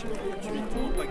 tu es tout, pas